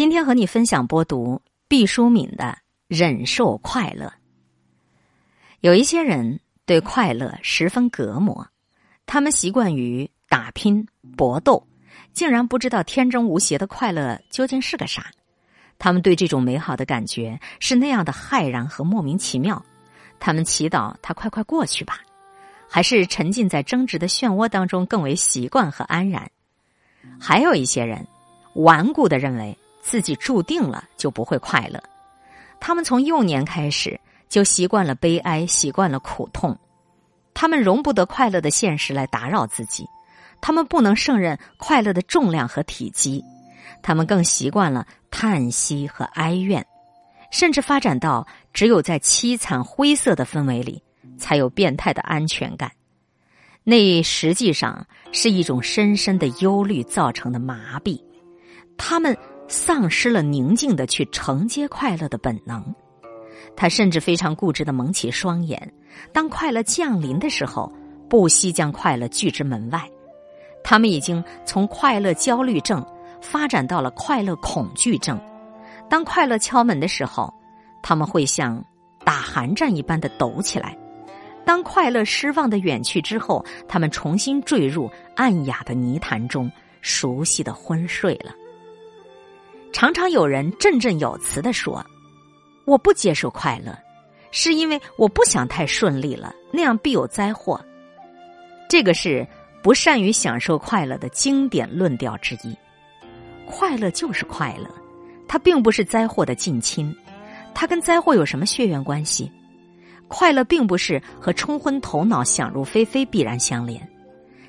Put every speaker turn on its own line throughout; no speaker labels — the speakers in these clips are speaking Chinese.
今天和你分享播读毕淑敏的《忍受快乐》。有一些人对快乐十分隔膜，他们习惯于打拼搏斗，竟然不知道天真无邪的快乐究竟是个啥。他们对这种美好的感觉是那样的骇然和莫名其妙。他们祈祷它快快过去吧，还是沉浸在争执的漩涡当中更为习惯和安然？还有一些人顽固的认为自己注定了就不会快乐，他们从幼年开始就习惯了悲哀，习惯了苦痛，他们容不得快乐的现实来打扰自己，他们不能胜任快乐的重量和体积，他们更习惯了叹息和哀怨。甚至发展到只有在凄惨灰色的氛围里，才有变态的安全感。那实际上是一种深深的忧虑造成的麻痹。他们丧失了宁静的去承接快乐的本能。他甚至非常固执的蒙起双眼，当快乐降临的时候，不惜将快乐拒之门外。他们已经从快乐焦虑症发展到了快乐恐惧症。当快乐敲门的时候，他们会像打寒战一般的抖起来；当快乐失望的远去之后，他们重新坠入暗哑的泥潭中，熟悉的昏睡了。常常有人振振有词的说：“我不接受快乐，是因为我不想太顺利了，那样必有灾祸。”这个是不善于享受快乐的经典论调之一。快乐就是快乐。它并不是灾祸的近亲，它跟灾祸有什么血缘关系？快乐并不是和冲昏头脑、想入非非必然相连，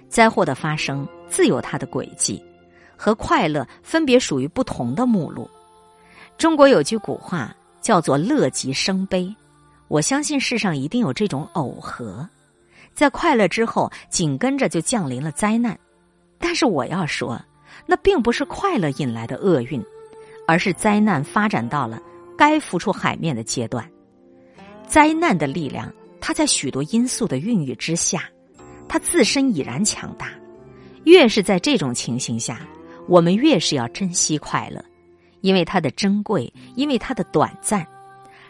灾祸的发生自有它的轨迹，和快乐分别属于不同的目录。中国有句古话叫做“乐极生悲”，我相信世上一定有这种耦合，在快乐之后紧跟着就降临了灾难，但是我要说，那并不是快乐引来的厄运。而是灾难发展到了该浮出海面的阶段，灾难的力量，它在许多因素的孕育之下，它自身已然强大。越是在这种情形下，我们越是要珍惜快乐，因为它的珍贵，因为它的短暂。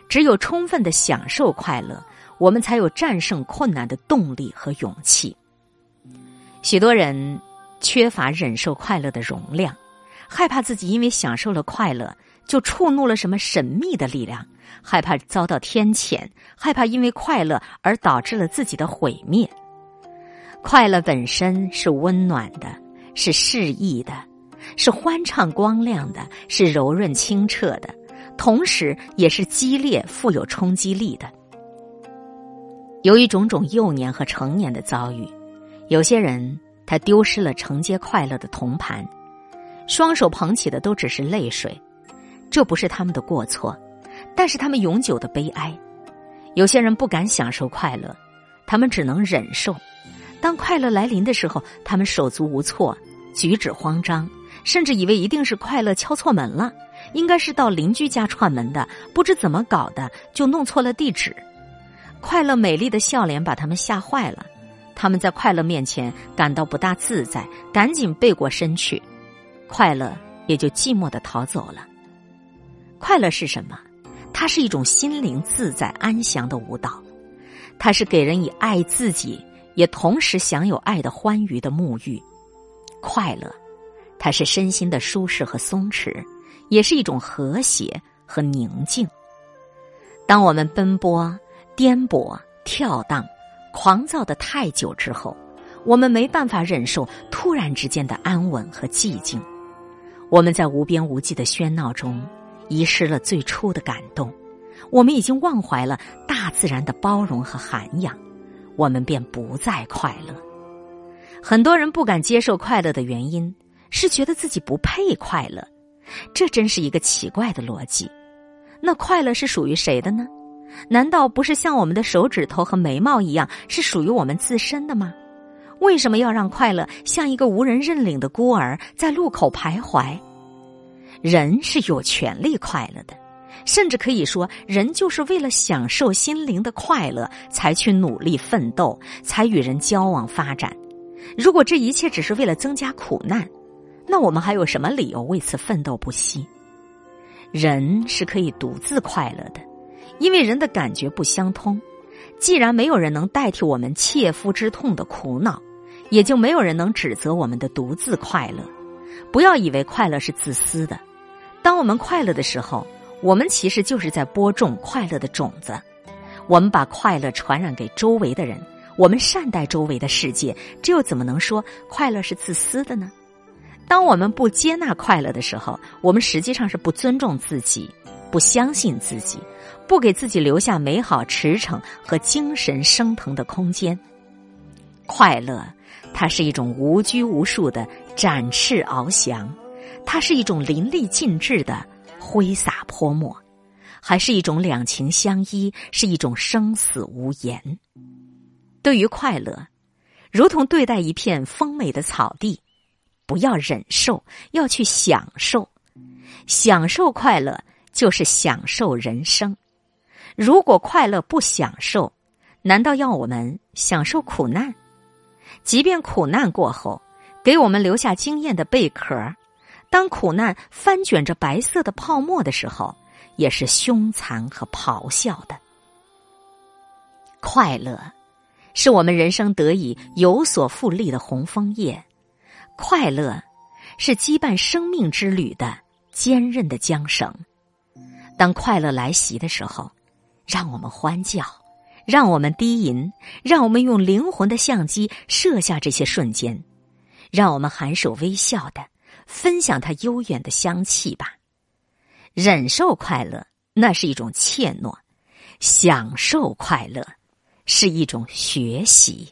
只有充分的享受快乐，我们才有战胜困难的动力和勇气。许多人缺乏忍受快乐的容量。害怕自己因为享受了快乐，就触怒了什么神秘的力量；害怕遭到天谴；害怕因为快乐而导致了自己的毁灭。快乐本身是温暖的，是适意的，是欢畅光亮的，是柔润清澈的，同时也是激烈富有冲击力的。由于种种幼年和成年的遭遇，有些人他丢失了承接快乐的铜盘。双手捧起的都只是泪水，这不是他们的过错，但是他们永久的悲哀。有些人不敢享受快乐，他们只能忍受。当快乐来临的时候，他们手足无措，举止慌张，甚至以为一定是快乐敲错门了，应该是到邻居家串门的，不知怎么搞的就弄错了地址。快乐美丽的笑脸把他们吓坏了，他们在快乐面前感到不大自在，赶紧背过身去。快乐也就寂寞的逃走了。快乐是什么？它是一种心灵自在安详的舞蹈，它是给人以爱自己，也同时享有爱的欢愉的沐浴。快乐，它是身心的舒适和松弛，也是一种和谐和宁静。当我们奔波、颠簸、跳荡、狂躁的太久之后，我们没办法忍受突然之间的安稳和寂静。我们在无边无际的喧闹中，遗失了最初的感动。我们已经忘怀了大自然的包容和涵养，我们便不再快乐。很多人不敢接受快乐的原因，是觉得自己不配快乐。这真是一个奇怪的逻辑。那快乐是属于谁的呢？难道不是像我们的手指头和眉毛一样，是属于我们自身的吗？为什么要让快乐像一个无人认领的孤儿在路口徘徊？人是有权利快乐的，甚至可以说，人就是为了享受心灵的快乐才去努力奋斗，才与人交往发展。如果这一切只是为了增加苦难，那我们还有什么理由为此奋斗不息？人是可以独自快乐的，因为人的感觉不相通。既然没有人能代替我们切肤之痛的苦恼，也就没有人能指责我们的独自快乐。不要以为快乐是自私的。当我们快乐的时候，我们其实就是在播种快乐的种子。我们把快乐传染给周围的人，我们善待周围的世界，这又怎么能说快乐是自私的呢？当我们不接纳快乐的时候，我们实际上是不尊重自己，不相信自己，不给自己留下美好驰骋和精神升腾的空间。快乐，它是一种无拘无束的展翅翱翔，它是一种淋漓尽致的挥洒泼墨。还是一种两情相依，是一种生死无言。对于快乐，如同对待一片丰美的草地，不要忍受，要去享受。享受快乐，就是享受人生。如果快乐不享受，难道要我们享受苦难？即便苦难过后，给我们留下经验的贝壳，当苦难翻卷着白色的泡沫的时候。也是凶残和咆哮的。快乐，是我们人生得以有所复利的红枫叶；快乐，是羁绊生命之旅的坚韧的缰绳。当快乐来袭的时候，让我们欢叫，让我们低吟，让我们用灵魂的相机摄下这些瞬间，让我们含首微笑的分享它悠远的香气吧。忍受快乐，那是一种怯懦；享受快乐，是一种学习。